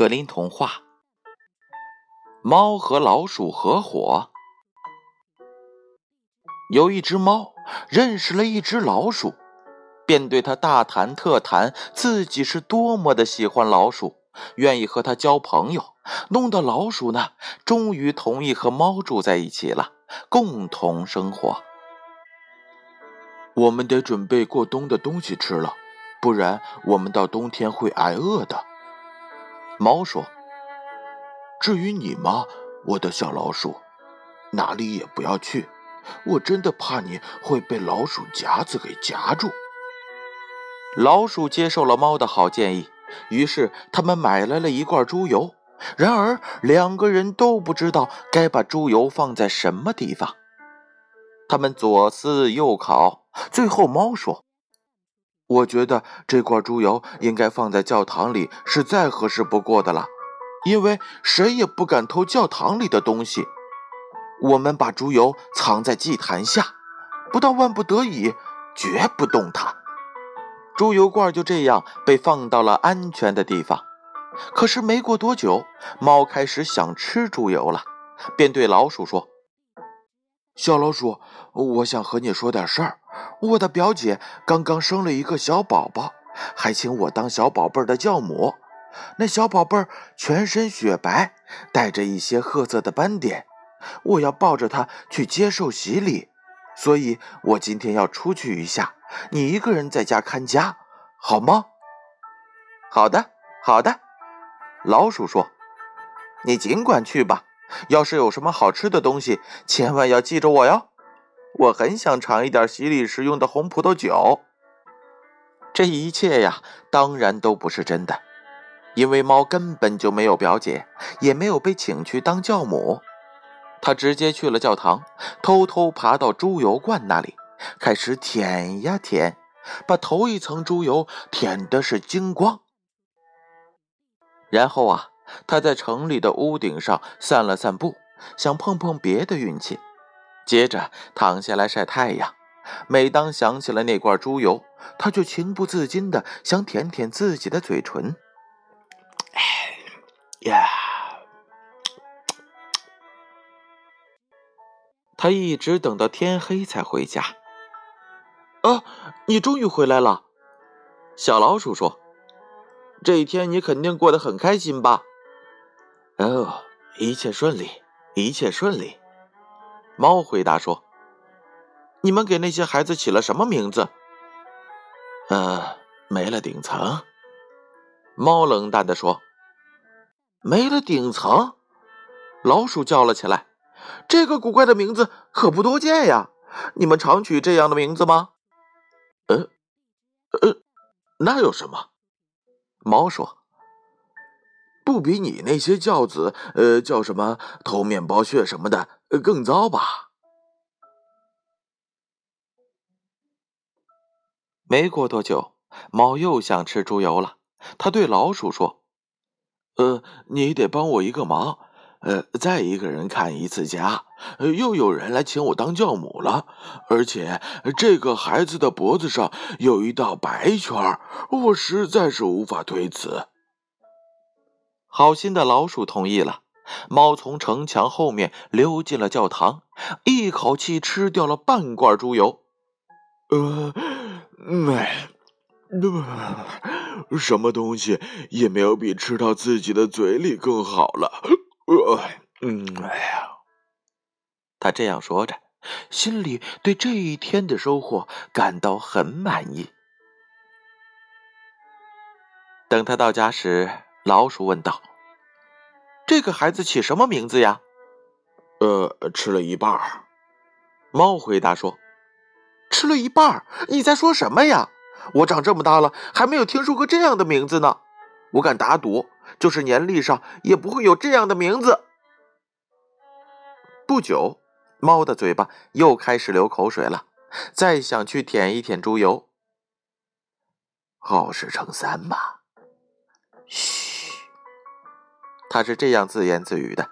格林童话：猫和老鼠合伙。有一只猫认识了一只老鼠，便对它大谈特谈自己是多么的喜欢老鼠，愿意和它交朋友，弄得老鼠呢，终于同意和猫住在一起了，共同生活。我们得准备过冬的东西吃了，不然我们到冬天会挨饿的。猫说：“至于你吗，我的小老鼠，哪里也不要去。我真的怕你会被老鼠夹子给夹住。”老鼠接受了猫的好建议，于是他们买来了一罐猪油。然而两个人都不知道该把猪油放在什么地方。他们左思右考，最后猫说。我觉得这块猪油应该放在教堂里是再合适不过的了，因为谁也不敢偷教堂里的东西。我们把猪油藏在祭坛下，不到万不得已，绝不动它。猪油罐就这样被放到了安全的地方。可是没过多久，猫开始想吃猪油了，便对老鼠说：“小老鼠，我想和你说点事儿。”我的表姐刚刚生了一个小宝宝，还请我当小宝贝儿的教母。那小宝贝儿全身雪白，带着一些褐色的斑点。我要抱着他去接受洗礼，所以我今天要出去一下。你一个人在家看家，好吗？好的，好的。老鼠说：“你尽管去吧。要是有什么好吃的东西，千万要记着我哟。”我很想尝一点洗礼时用的红葡萄酒。这一切呀，当然都不是真的，因为猫根本就没有表姐，也没有被请去当教母。它直接去了教堂，偷偷爬到猪油罐那里，开始舔呀舔，把头一层猪油舔的是精光。然后啊，他在城里的屋顶上散了散步，想碰碰别的运气。接着躺下来晒太阳。每当想起了那罐猪油，他就情不自禁的想舔舔自己的嘴唇。哎呀！他一直等到天黑才回家。啊，你终于回来了！小老鼠说：“这一天你肯定过得很开心吧？”哦，一切顺利，一切顺利。猫回答说：“你们给那些孩子起了什么名字？”“呃，没了顶层。”猫冷淡地说。“没了顶层！”老鼠叫了起来，“这个古怪的名字可不多见呀！你们常取这样的名字吗？”“呃，呃，那有什么？”猫说。不比你那些教子，呃，叫什么偷面包屑什么的更糟吧？没过多久，猫又想吃猪油了。他对老鼠说：“呃，你得帮我一个忙，呃，再一个人看一次家。又有人来请我当教母了，而且这个孩子的脖子上有一道白圈，我实在是无法推辞。”好心的老鼠同意了。猫从城墙后面溜进了教堂，一口气吃掉了半罐猪油。呃，哎，什么东西也没有比吃到自己的嘴里更好了。呃，嗯，哎呀，他这样说着，心里对这一天的收获感到很满意。等他到家时，老鼠问道：“这个孩子起什么名字呀？”“呃，吃了一半。”猫回答说。“吃了一半？你在说什么呀？我长这么大了，还没有听说过这样的名字呢。我敢打赌，就是年历上也不会有这样的名字。”不久，猫的嘴巴又开始流口水了，再想去舔一舔猪油。好事成三嘛。嘘，他是这样自言自语的。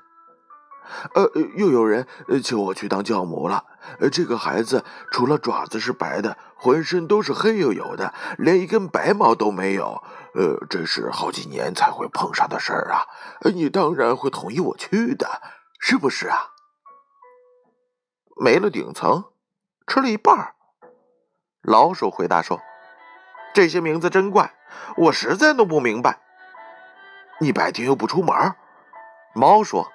呃，又有人请我去当教母了。这个孩子除了爪子是白的，浑身都是黑黝黝的，连一根白毛都没有。呃，这是好几年才会碰上的事儿啊，你当然会同意我去的，是不是啊？没了顶层，吃了一半。老鼠回答说：“这些名字真怪，我实在弄不明白。”你白天又不出门，猫说：“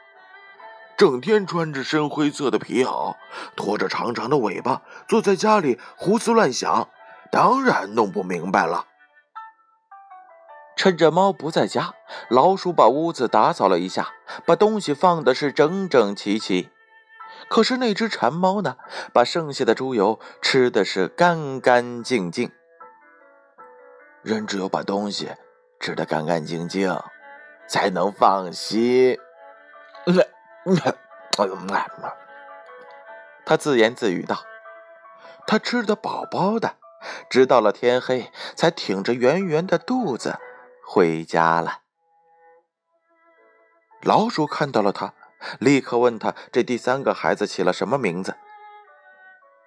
整天穿着深灰色的皮袄，拖着长长的尾巴，坐在家里胡思乱想，当然弄不明白了。”趁着猫不在家，老鼠把屋子打扫了一下，把东西放的是整整齐齐。可是那只馋猫呢，把剩下的猪油吃的是干干净净。人只有把东西吃得干干净净。才能放心。他自言自语道：“他吃得饱饱的，直到了天黑，才挺着圆圆的肚子回家了。”老鼠看到了他，立刻问他：“这第三个孩子起了什么名字？”“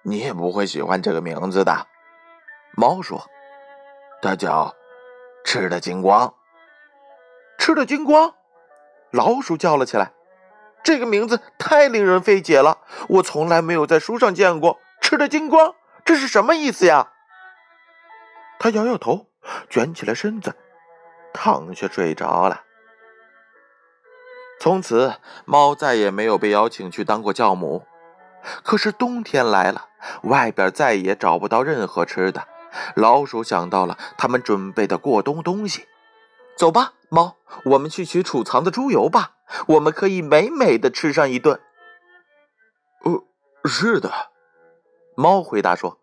你也不会喜欢这个名字的。”猫说：“他叫吃的精光。”吃的精光，老鼠叫了起来：“这个名字太令人费解了，我从来没有在书上见过。吃的精光，这是什么意思呀？”他摇摇头，卷起了身子，躺下睡着了。从此，猫再也没有被邀请去当过教母。可是冬天来了，外边再也找不到任何吃的。老鼠想到了他们准备的过冬东西。走吧，猫，我们去取储藏的猪油吧。我们可以美美的吃上一顿。呃，是的，猫回答说：“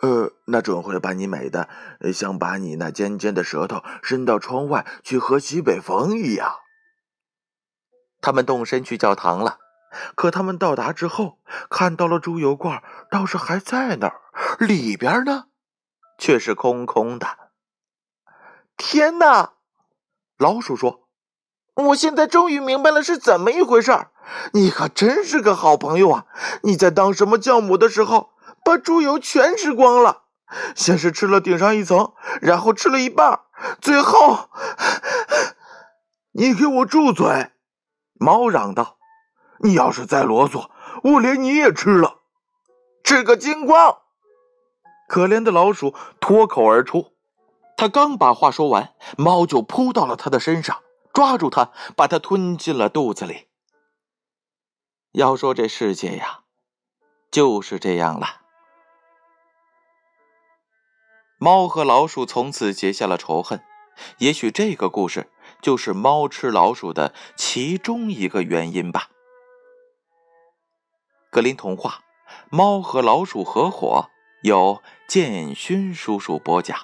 呃，那准会把你美的像把你那尖尖的舌头伸到窗外去喝西北风一样。”他们动身去教堂了。可他们到达之后，看到了猪油罐，倒是还在那儿，里边呢，却是空空的。天哪！老鼠说：“我现在终于明白了是怎么一回事你可真是个好朋友啊！你在当什么教母的时候，把猪油全吃光了。先是吃了顶上一层，然后吃了一半，最后……你给我住嘴！”猫嚷道：“你要是再啰嗦，我连你也吃了，吃个精光！”可怜的老鼠脱口而出。他刚把话说完，猫就扑到了他的身上，抓住他，把他吞进了肚子里。要说这世界呀，就是这样了。猫和老鼠从此结下了仇恨，也许这个故事就是猫吃老鼠的其中一个原因吧。格林童话《猫和老鼠合伙》由建勋叔叔播讲。